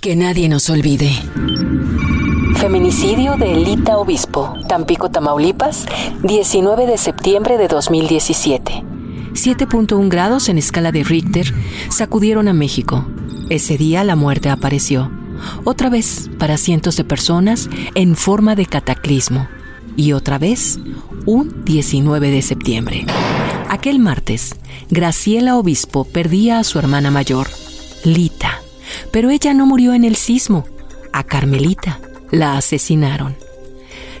Que nadie nos olvide. Feminicidio de Elita Obispo, Tampico, Tamaulipas, 19 de septiembre de 2017. 7.1 grados en escala de Richter sacudieron a México. Ese día la muerte apareció, otra vez para cientos de personas en forma de cataclismo, y otra vez un 19 de septiembre. Aquel martes, Graciela Obispo perdía a su hermana mayor, Lita, pero ella no murió en el sismo. A Carmelita la asesinaron.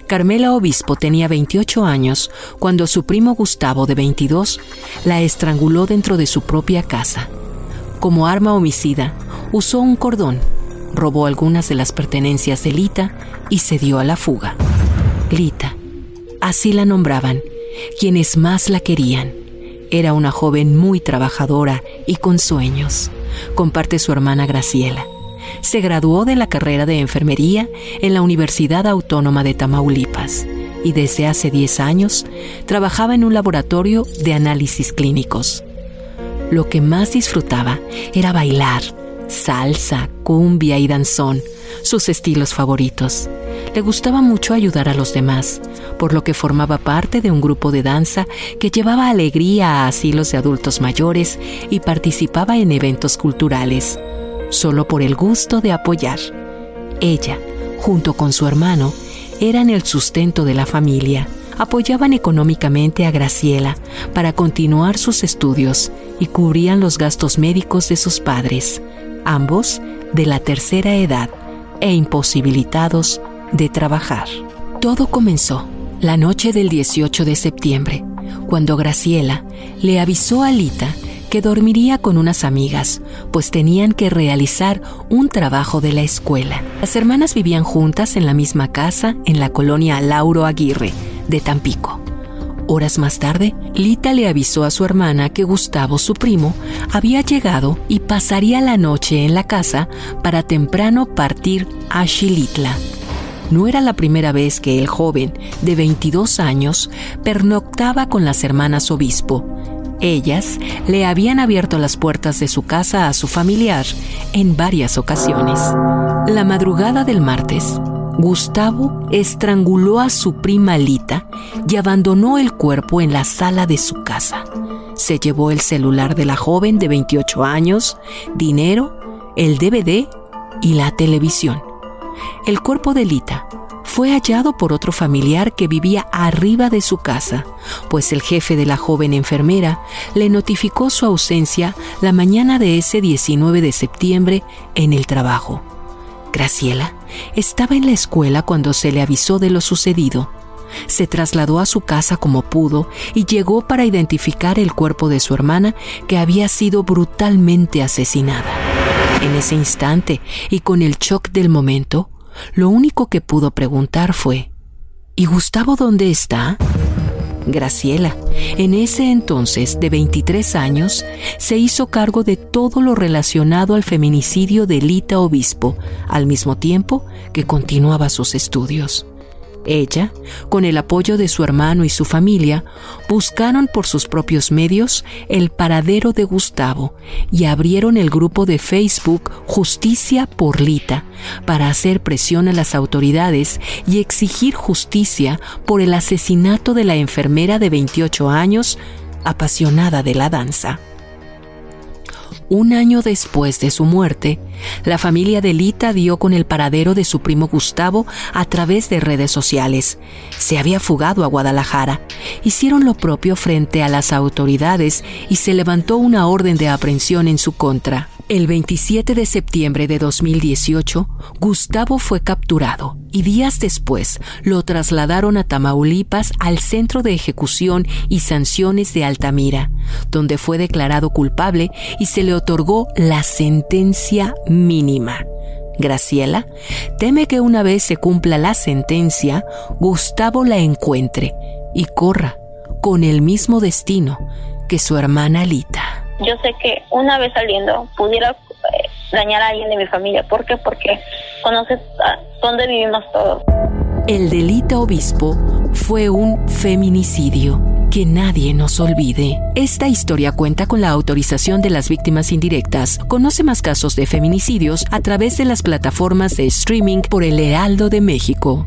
Carmela Obispo tenía 28 años cuando su primo Gustavo, de 22, la estranguló dentro de su propia casa. Como arma homicida, usó un cordón, robó algunas de las pertenencias de Lita y se dio a la fuga. Lita, así la nombraban, quienes más la querían. Era una joven muy trabajadora y con sueños. Comparte su hermana Graciela se graduó de la carrera de enfermería en la Universidad Autónoma de Tamaulipas y desde hace 10 años trabajaba en un laboratorio de análisis clínicos. Lo que más disfrutaba era bailar, salsa, cumbia y danzón, sus estilos favoritos. Le gustaba mucho ayudar a los demás, por lo que formaba parte de un grupo de danza que llevaba alegría a asilos de adultos mayores y participaba en eventos culturales solo por el gusto de apoyar. Ella, junto con su hermano, eran el sustento de la familia. Apoyaban económicamente a Graciela para continuar sus estudios y cubrían los gastos médicos de sus padres, ambos de la tercera edad e imposibilitados de trabajar. Todo comenzó la noche del 18 de septiembre, cuando Graciela le avisó a Lita que dormiría con unas amigas, pues tenían que realizar un trabajo de la escuela. Las hermanas vivían juntas en la misma casa en la colonia Lauro Aguirre, de Tampico. Horas más tarde, Lita le avisó a su hermana que Gustavo, su primo, había llegado y pasaría la noche en la casa para temprano partir a Xilitla. No era la primera vez que el joven, de 22 años, pernoctaba con las hermanas obispo, ellas le habían abierto las puertas de su casa a su familiar en varias ocasiones. La madrugada del martes, Gustavo estranguló a su prima Lita y abandonó el cuerpo en la sala de su casa. Se llevó el celular de la joven de 28 años, dinero, el DVD y la televisión. El cuerpo de Lita fue hallado por otro familiar que vivía arriba de su casa, pues el jefe de la joven enfermera le notificó su ausencia la mañana de ese 19 de septiembre en el trabajo. Graciela estaba en la escuela cuando se le avisó de lo sucedido. Se trasladó a su casa como pudo y llegó para identificar el cuerpo de su hermana que había sido brutalmente asesinada. En ese instante y con el shock del momento, lo único que pudo preguntar fue, ¿Y Gustavo dónde está? Graciela, en ese entonces de 23 años, se hizo cargo de todo lo relacionado al feminicidio de Lita Obispo, al mismo tiempo que continuaba sus estudios. Ella, con el apoyo de su hermano y su familia, buscaron por sus propios medios el paradero de Gustavo y abrieron el grupo de Facebook Justicia por Lita para hacer presión a las autoridades y exigir justicia por el asesinato de la enfermera de 28 años, apasionada de la danza. Un año después de su muerte, la familia de Lita dio con el paradero de su primo Gustavo a través de redes sociales. Se había fugado a Guadalajara. Hicieron lo propio frente a las autoridades y se levantó una orden de aprehensión en su contra. El 27 de septiembre de 2018, Gustavo fue capturado y días después lo trasladaron a Tamaulipas al Centro de Ejecución y Sanciones de Altamira, donde fue declarado culpable y se le otorgó la sentencia mínima. Graciela teme que una vez se cumpla la sentencia, Gustavo la encuentre y corra con el mismo destino que su hermana Lita yo sé que una vez saliendo pudiera eh, dañar a alguien de mi familia. ¿Por qué? Porque conoces dónde vivimos todos. El delito obispo fue un feminicidio. Que nadie nos olvide. Esta historia cuenta con la autorización de las víctimas indirectas. Conoce más casos de feminicidios a través de las plataformas de streaming por el Heraldo de México.